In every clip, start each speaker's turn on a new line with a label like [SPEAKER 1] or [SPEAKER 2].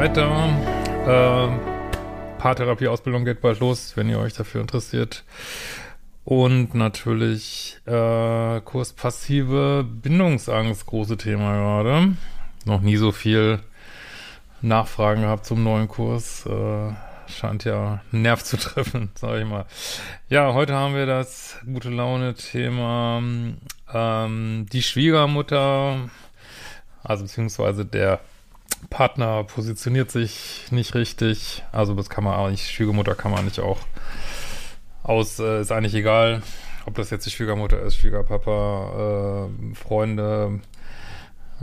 [SPEAKER 1] Weiter. Ähm, Paartherapie-Ausbildung geht bald los, wenn ihr euch dafür interessiert. Und natürlich äh, Kurs passive Bindungsangst, große Thema gerade. Noch nie so viel Nachfragen gehabt zum neuen Kurs. Äh, scheint ja einen Nerv zu treffen, sag ich mal. Ja, heute haben wir das gute Laune-Thema ähm, die Schwiegermutter, also beziehungsweise der Partner positioniert sich nicht richtig. Also das kann man auch nicht, Schwiegermutter kann man nicht auch aus, äh, ist eigentlich egal, ob das jetzt die Schwiegermutter ist, Schwiegerpapa, äh, Freunde,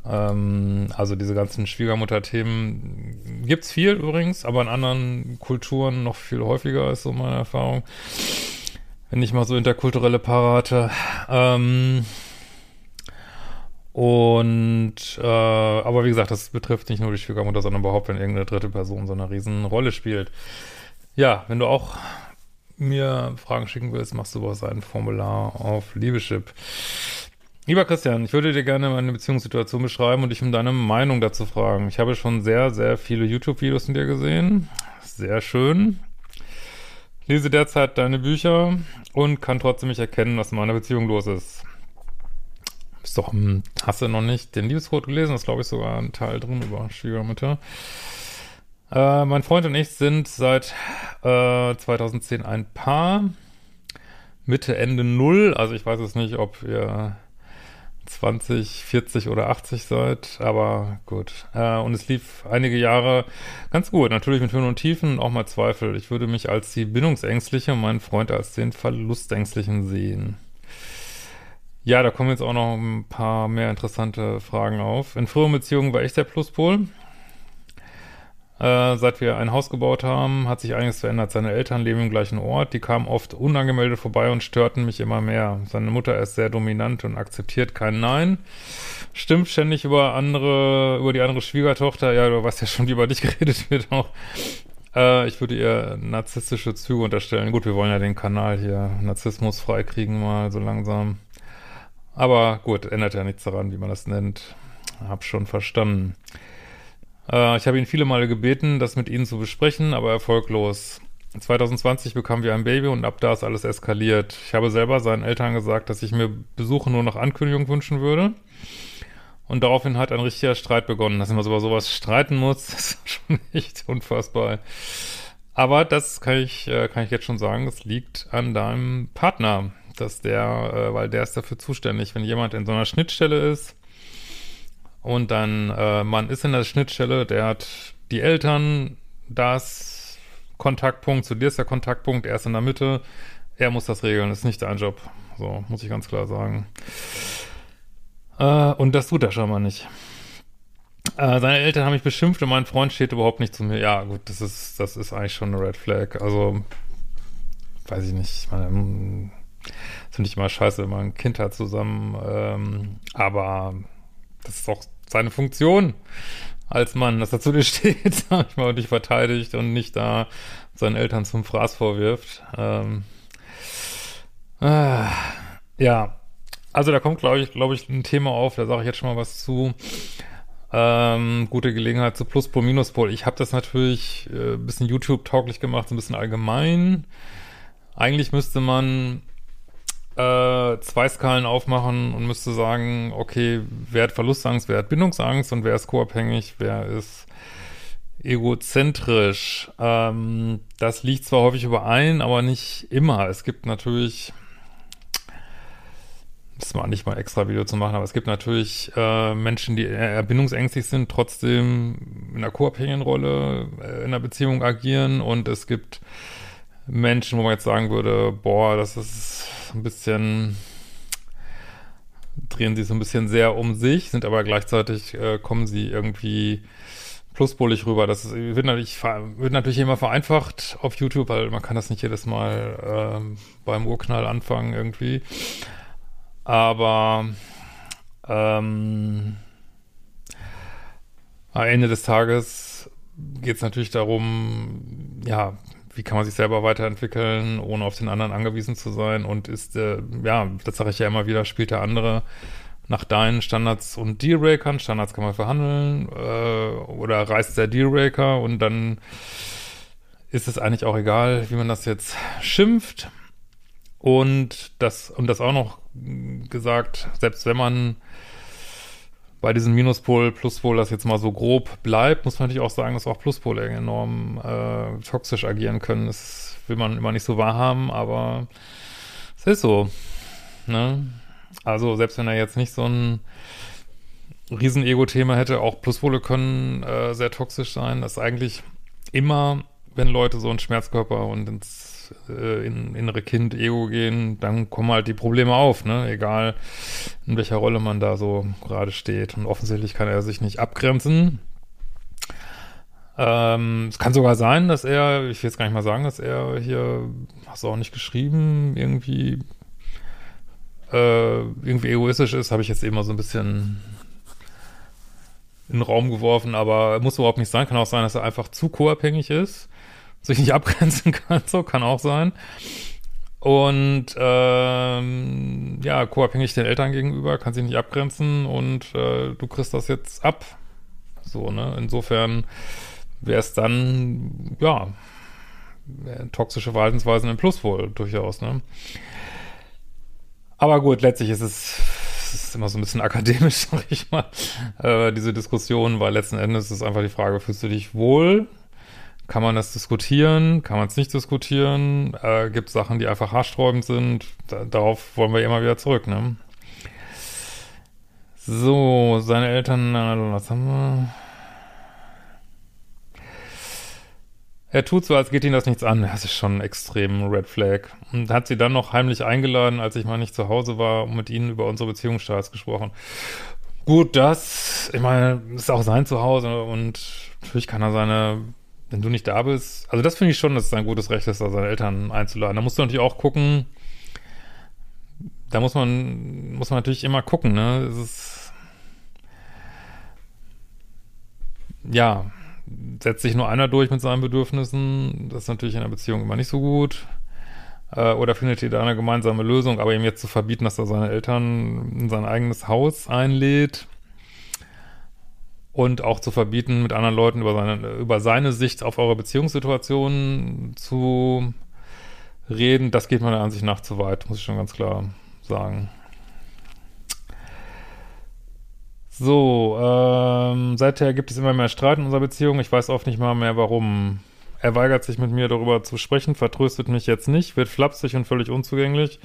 [SPEAKER 1] ähm, also diese ganzen Schwiegermutter-Themen gibt's viel übrigens, aber in anderen Kulturen noch viel häufiger ist so meine Erfahrung. Wenn ich mal so interkulturelle Paare hatte. Ähm, und äh, aber wie gesagt, das betrifft nicht nur die Schwiegermutter, sondern überhaupt, wenn irgendeine dritte Person so eine riesen Rolle spielt. Ja, wenn du auch mir Fragen schicken willst, machst du was ein Formular auf Liebeschip. Lieber Christian, ich würde dir gerne meine Beziehungssituation beschreiben und dich um deine Meinung dazu fragen. Ich habe schon sehr, sehr viele YouTube-Videos von dir gesehen. Sehr schön. Lese derzeit deine Bücher und kann trotzdem nicht erkennen, was in meiner Beziehung los ist. Doch, hm, hast du noch nicht den Liebescode gelesen? Das ist, glaube ich, sogar ein Teil drin über Schwiegermütter. Äh, mein Freund und ich sind seit äh, 2010 ein Paar. Mitte, Ende Null. Also ich weiß es nicht, ob ihr 20, 40 oder 80 seid, aber gut. Äh, und es lief einige Jahre ganz gut, natürlich mit Höhen und Tiefen, auch mal Zweifel. Ich würde mich als die Bindungsängstliche und meinen Freund als den Verlustängstlichen sehen. Ja, da kommen jetzt auch noch ein paar mehr interessante Fragen auf. In früheren Beziehungen war ich der Pluspol. Äh, seit wir ein Haus gebaut haben, hat sich einiges verändert. Seine Eltern leben im gleichen Ort. Die kamen oft unangemeldet vorbei und störten mich immer mehr. Seine Mutter ist sehr dominant und akzeptiert kein Nein. Stimmt ständig über andere, über die andere Schwiegertochter. Ja, du weißt ja schon, wie über dich geredet wird auch. Äh, ich würde ihr narzisstische Züge unterstellen. Gut, wir wollen ja den Kanal hier Narzissmus freikriegen mal so langsam. Aber gut, ändert ja nichts daran, wie man das nennt. Hab schon verstanden. Äh, ich habe ihn viele Male gebeten, das mit ihnen zu besprechen, aber erfolglos. 2020 bekamen wir ein Baby und ab da ist alles eskaliert. Ich habe selber seinen Eltern gesagt, dass ich mir Besuche nur nach Ankündigung wünschen würde. Und daraufhin hat ein richtiger Streit begonnen. Dass man über sowas streiten muss, ist schon echt unfassbar. Aber das kann ich, äh, kann ich jetzt schon sagen, es liegt an deinem Partner, dass der, äh, weil der ist dafür zuständig, wenn jemand in so einer Schnittstelle ist, und dann, äh, man ist in der Schnittstelle, der hat die Eltern, das Kontaktpunkt, zu dir ist der Kontaktpunkt, er ist in der Mitte, er muss das regeln, ist nicht dein Job. So, muss ich ganz klar sagen. Äh, und das tut er schon mal nicht. Äh, seine Eltern haben mich beschimpft und mein Freund steht überhaupt nicht zu mir. Ja, gut, das ist, das ist eigentlich schon eine Red Flag. Also, weiß ich nicht. Ich meine, das finde ich immer scheiße, wenn man ein Kind hat zusammen. Ähm, aber das ist doch seine Funktion als Mann, dass er zu dir steht, sag ich mal, und dich verteidigt und nicht da seinen Eltern zum Fraß vorwirft. Ähm, äh, ja, also da kommt, glaube ich, glaube ich, ein Thema auf, da sage ich jetzt schon mal was zu. Ähm, gute Gelegenheit zu Pluspol, Minuspol. Ich habe das natürlich äh, ein bisschen YouTube-tauglich gemacht, so ein bisschen allgemein. Eigentlich müsste man äh, zwei Skalen aufmachen und müsste sagen, okay, wer hat Verlustangst, wer hat Bindungsangst und wer ist co-abhängig, wer ist egozentrisch. Ähm, das liegt zwar häufig überein, aber nicht immer. Es gibt natürlich das mal nicht mal extra Video zu machen, aber es gibt natürlich äh, Menschen, die eher bindungsängstlich sind, trotzdem in einer co-abhängigen Rolle äh, in einer Beziehung agieren und es gibt Menschen, wo man jetzt sagen würde, boah, das ist ein bisschen, drehen sie so ein bisschen sehr um sich, sind aber gleichzeitig, äh, kommen sie irgendwie pluspolig rüber. Das ist, wird, natürlich, wird natürlich immer vereinfacht auf YouTube, weil man kann das nicht jedes Mal äh, beim Urknall anfangen irgendwie. Aber ähm, am Ende des Tages geht es natürlich darum, ja, wie kann man sich selber weiterentwickeln, ohne auf den anderen angewiesen zu sein und ist, äh, ja, das sage ich ja immer wieder, spielt der andere nach deinen Standards und Dealbreakern, Standards kann man verhandeln, äh, oder reißt der Dealbreaker und dann ist es eigentlich auch egal, wie man das jetzt schimpft. Und das, und das auch noch gesagt, selbst wenn man bei diesem Minuspol, Pluspol das jetzt mal so grob bleibt, muss man natürlich auch sagen, dass auch Pluspole enorm äh, toxisch agieren können. Das will man immer nicht so wahrhaben, aber es ist so. Ne? Also selbst wenn er jetzt nicht so ein Riesen-Ego-Thema hätte, auch Pluspole können äh, sehr toxisch sein. Das ist eigentlich immer, wenn Leute so einen Schmerzkörper und ins äh, in innere Kind, Ego gehen, dann kommen halt die Probleme auf, ne? Egal in welcher Rolle man da so gerade steht. Und offensichtlich kann er sich nicht abgrenzen. Ähm, es kann sogar sein, dass er, ich will jetzt gar nicht mal sagen, dass er hier, hast du auch nicht geschrieben, irgendwie äh, irgendwie egoistisch ist, habe ich jetzt immer so ein bisschen in den Raum geworfen, aber muss überhaupt nicht sein. Kann auch sein, dass er einfach zu co-abhängig ist sich nicht abgrenzen kann, so kann auch sein. Und ähm, ja, co-abhängig den Eltern gegenüber, kann sich nicht abgrenzen und äh, du kriegst das jetzt ab. So, ne? Insofern wäre es dann, ja, toxische Verhaltensweisen im Plus wohl durchaus, ne? Aber gut, letztlich ist es, es ist immer so ein bisschen akademisch, sag ich mal, äh, diese Diskussion, weil letzten Endes ist einfach die Frage, fühlst du dich wohl kann man das diskutieren? Kann man es nicht diskutieren? Äh, Gibt Sachen, die einfach haarsträubend sind? Da, darauf wollen wir immer wieder zurück, ne? So, seine Eltern, was haben wir? Er tut so, als geht ihm das nichts an. Das ist schon ein extrem Red Flag. Und hat sie dann noch heimlich eingeladen, als ich mal nicht zu Hause war, und mit ihnen über unsere Beziehungsstarts gesprochen. Gut, das, ich meine, ist auch sein Zuhause und natürlich kann er seine wenn du nicht da bist, also das finde ich schon, dass es ein gutes Recht ist, da seine Eltern einzuladen. Da musst du natürlich auch gucken, da muss man, muss man natürlich immer gucken, ne? Es ist, ja, setzt sich nur einer durch mit seinen Bedürfnissen, das ist natürlich in einer Beziehung immer nicht so gut. Äh, oder findet ihr da eine gemeinsame Lösung, aber ihm jetzt zu verbieten, dass er seine Eltern in sein eigenes Haus einlädt, und auch zu verbieten, mit anderen Leuten über seine, über seine Sicht auf eure Beziehungssituation zu reden, das geht meiner Ansicht nach zu weit, muss ich schon ganz klar sagen. So, ähm, seither gibt es immer mehr Streit in unserer Beziehung. Ich weiß oft nicht mal mehr, warum. Er weigert sich mit mir darüber zu sprechen, vertröstet mich jetzt nicht, wird flapsig und völlig unzugänglich.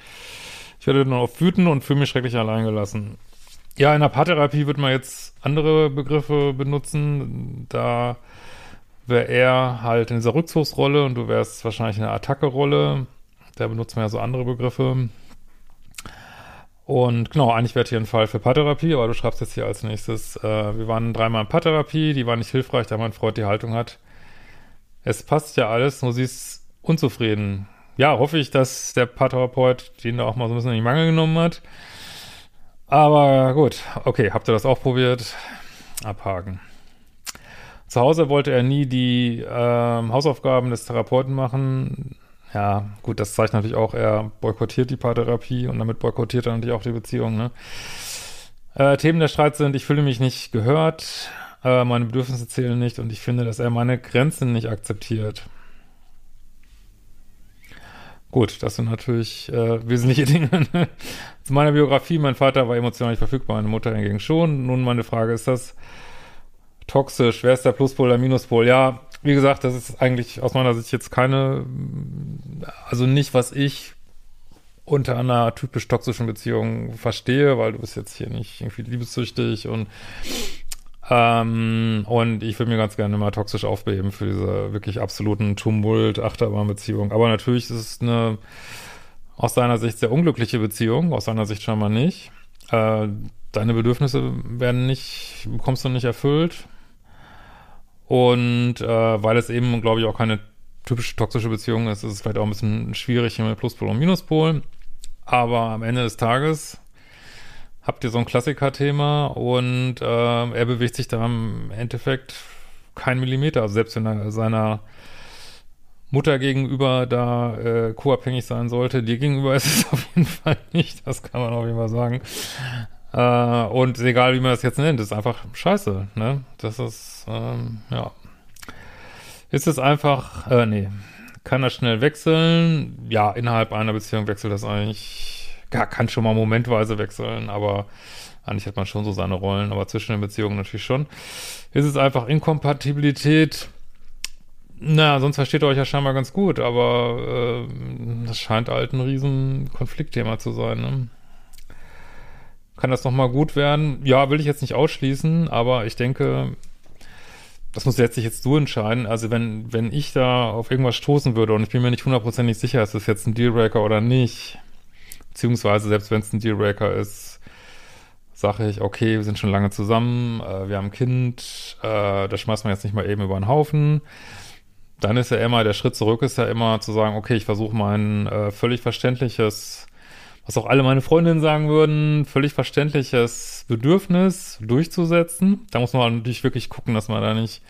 [SPEAKER 1] Ich werde nur oft wütend und fühle mich schrecklich alleingelassen. Ja, in der Paartherapie wird man jetzt andere Begriffe benutzen. Da wäre er halt in dieser Rückzugsrolle und du wärst wahrscheinlich in der Attacke-Rolle. Da benutzt man ja so andere Begriffe. Und genau, eigentlich wäre hier ein Fall für Paartherapie, aber du schreibst jetzt hier als nächstes, äh, wir waren dreimal in Paartherapie, die war nicht hilfreich, da mein Freund die Haltung hat. Es passt ja alles, nur sie ist unzufrieden. Ja, hoffe ich, dass der Paartherapeut den da auch mal so ein bisschen in die Mangel genommen hat. Aber gut, okay, habt ihr das auch probiert? Abhaken. Zu Hause wollte er nie die ähm, Hausaufgaben des Therapeuten machen. Ja, gut, das zeigt natürlich auch, er boykottiert die Paartherapie und damit boykottiert er natürlich auch die Beziehung. Ne? Äh, Themen der Streit sind, ich fühle mich nicht gehört, äh, meine Bedürfnisse zählen nicht und ich finde, dass er meine Grenzen nicht akzeptiert. Gut, das sind natürlich äh, wesentliche Dinge. Zu meiner Biografie, mein Vater war emotional nicht verfügbar, meine Mutter hingegen schon. Nun meine Frage, ist das toxisch? Wer ist der Pluspol, der Minuspol? Ja, wie gesagt, das ist eigentlich aus meiner Sicht jetzt keine, also nicht, was ich unter einer typisch toxischen Beziehung verstehe, weil du bist jetzt hier nicht irgendwie liebessüchtig und ähm, und ich will mir ganz gerne mal toxisch aufbeben für diese wirklich absoluten Tumult, Achterbahnbeziehung. Aber natürlich ist es eine aus deiner Sicht sehr unglückliche Beziehung, aus deiner Sicht schon mal nicht. Äh, deine Bedürfnisse werden nicht, bekommst du nicht erfüllt. Und äh, weil es eben, glaube ich, auch keine typische toxische Beziehung ist, ist es vielleicht auch ein bisschen schwierig mit Pluspol und Minuspol. Aber am Ende des Tages habt ihr so ein Klassiker-Thema und äh, er bewegt sich da im Endeffekt kein Millimeter. Also selbst wenn er seiner Mutter gegenüber da äh, co-abhängig sein sollte, dir gegenüber ist es auf jeden Fall nicht. Das kann man auf jeden Fall sagen. Äh, und egal, wie man das jetzt nennt, ist einfach scheiße. Ne? Das ist, ähm, ja. Ist es einfach, äh, nee. Kann das schnell wechseln? Ja, innerhalb einer Beziehung wechselt das eigentlich ja, kann schon mal momentweise wechseln, aber eigentlich hat man schon so seine Rollen, aber zwischen den Beziehungen natürlich schon. Ist es einfach Inkompatibilität? Na, sonst versteht ihr euch ja scheinbar ganz gut, aber äh, das scheint halt ein riesen Konfliktthema zu sein. Ne? Kann das nochmal gut werden? Ja, will ich jetzt nicht ausschließen, aber ich denke, das muss letztlich jetzt du entscheiden. Also wenn, wenn ich da auf irgendwas stoßen würde und ich bin mir nicht hundertprozentig sicher, ist das jetzt ein Dealbreaker oder nicht, Beziehungsweise, selbst wenn es ein Dealbreaker ist, sage ich, okay, wir sind schon lange zusammen, äh, wir haben ein Kind, äh, das schmeißt man jetzt nicht mal eben über den Haufen. Dann ist ja immer, der Schritt zurück ist ja immer zu sagen, okay, ich versuche mein äh, völlig verständliches, was auch alle meine Freundinnen sagen würden, völlig verständliches Bedürfnis durchzusetzen. Da muss man natürlich wirklich gucken, dass man da nicht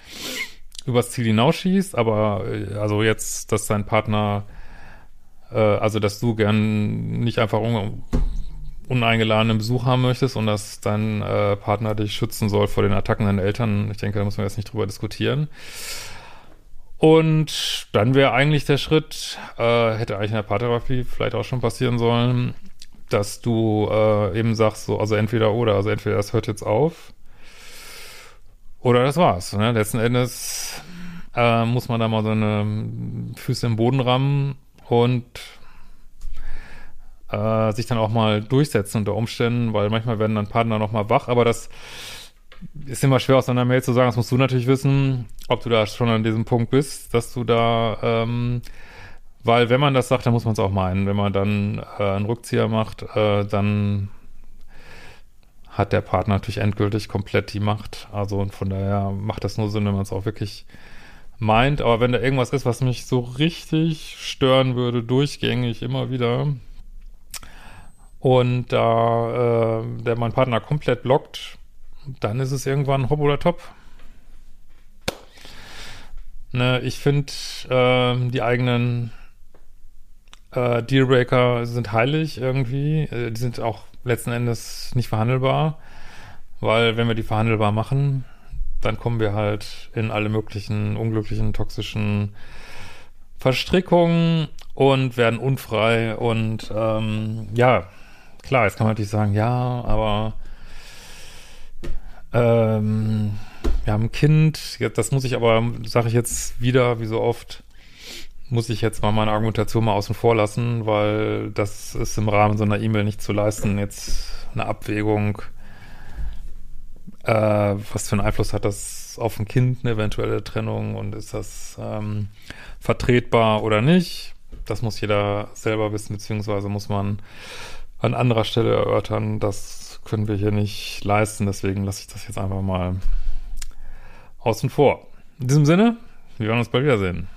[SPEAKER 1] übers Ziel hinausschießt, aber äh, also jetzt, dass sein Partner äh, also dass du gern nicht einfach un uneingeladenen Besuch haben möchtest und dass dein äh, Partner dich schützen soll vor den Attacken deiner Eltern. Ich denke, da muss man jetzt nicht drüber diskutieren. Und dann wäre eigentlich der Schritt, äh, hätte eigentlich in der Paartherapie vielleicht auch schon passieren sollen, dass du äh, eben sagst, so, also entweder oder, also entweder das hört jetzt auf oder das war's. Ne? Letzten Endes äh, muss man da mal so eine Füße im Boden rammen und äh, sich dann auch mal durchsetzen unter Umständen, weil manchmal werden dann Partner noch mal wach, aber das ist immer schwer aus einer Mail zu sagen, das musst du natürlich wissen, ob du da schon an diesem Punkt bist, dass du da, ähm, weil wenn man das sagt, dann muss man es auch meinen. Wenn man dann äh, einen Rückzieher macht, äh, dann hat der Partner natürlich endgültig komplett die Macht. Also und von daher macht das nur Sinn, wenn man es auch wirklich meint, aber wenn da irgendwas ist, was mich so richtig stören würde, durchgängig immer wieder, und da äh, der mein Partner komplett blockt, dann ist es irgendwann hopp oder top. Ne, ich finde, äh, die eigenen äh, Dealbreaker sind heilig irgendwie. Äh, die sind auch letzten Endes nicht verhandelbar, weil wenn wir die verhandelbar machen, dann kommen wir halt in alle möglichen unglücklichen, toxischen Verstrickungen und werden unfrei. Und ähm, ja, klar, jetzt kann man natürlich sagen, ja, aber ähm, wir haben ein Kind, das muss ich aber, sage ich jetzt wieder, wie so oft, muss ich jetzt mal meine Argumentation mal außen vor lassen, weil das ist im Rahmen so einer E-Mail nicht zu leisten, jetzt eine Abwägung äh, was für einen Einfluss hat das auf ein Kind, eine eventuelle Trennung und ist das ähm, vertretbar oder nicht? Das muss jeder selber wissen, beziehungsweise muss man an anderer Stelle erörtern. Das können wir hier nicht leisten, deswegen lasse ich das jetzt einfach mal außen vor. In diesem Sinne, wir werden uns bald wiedersehen.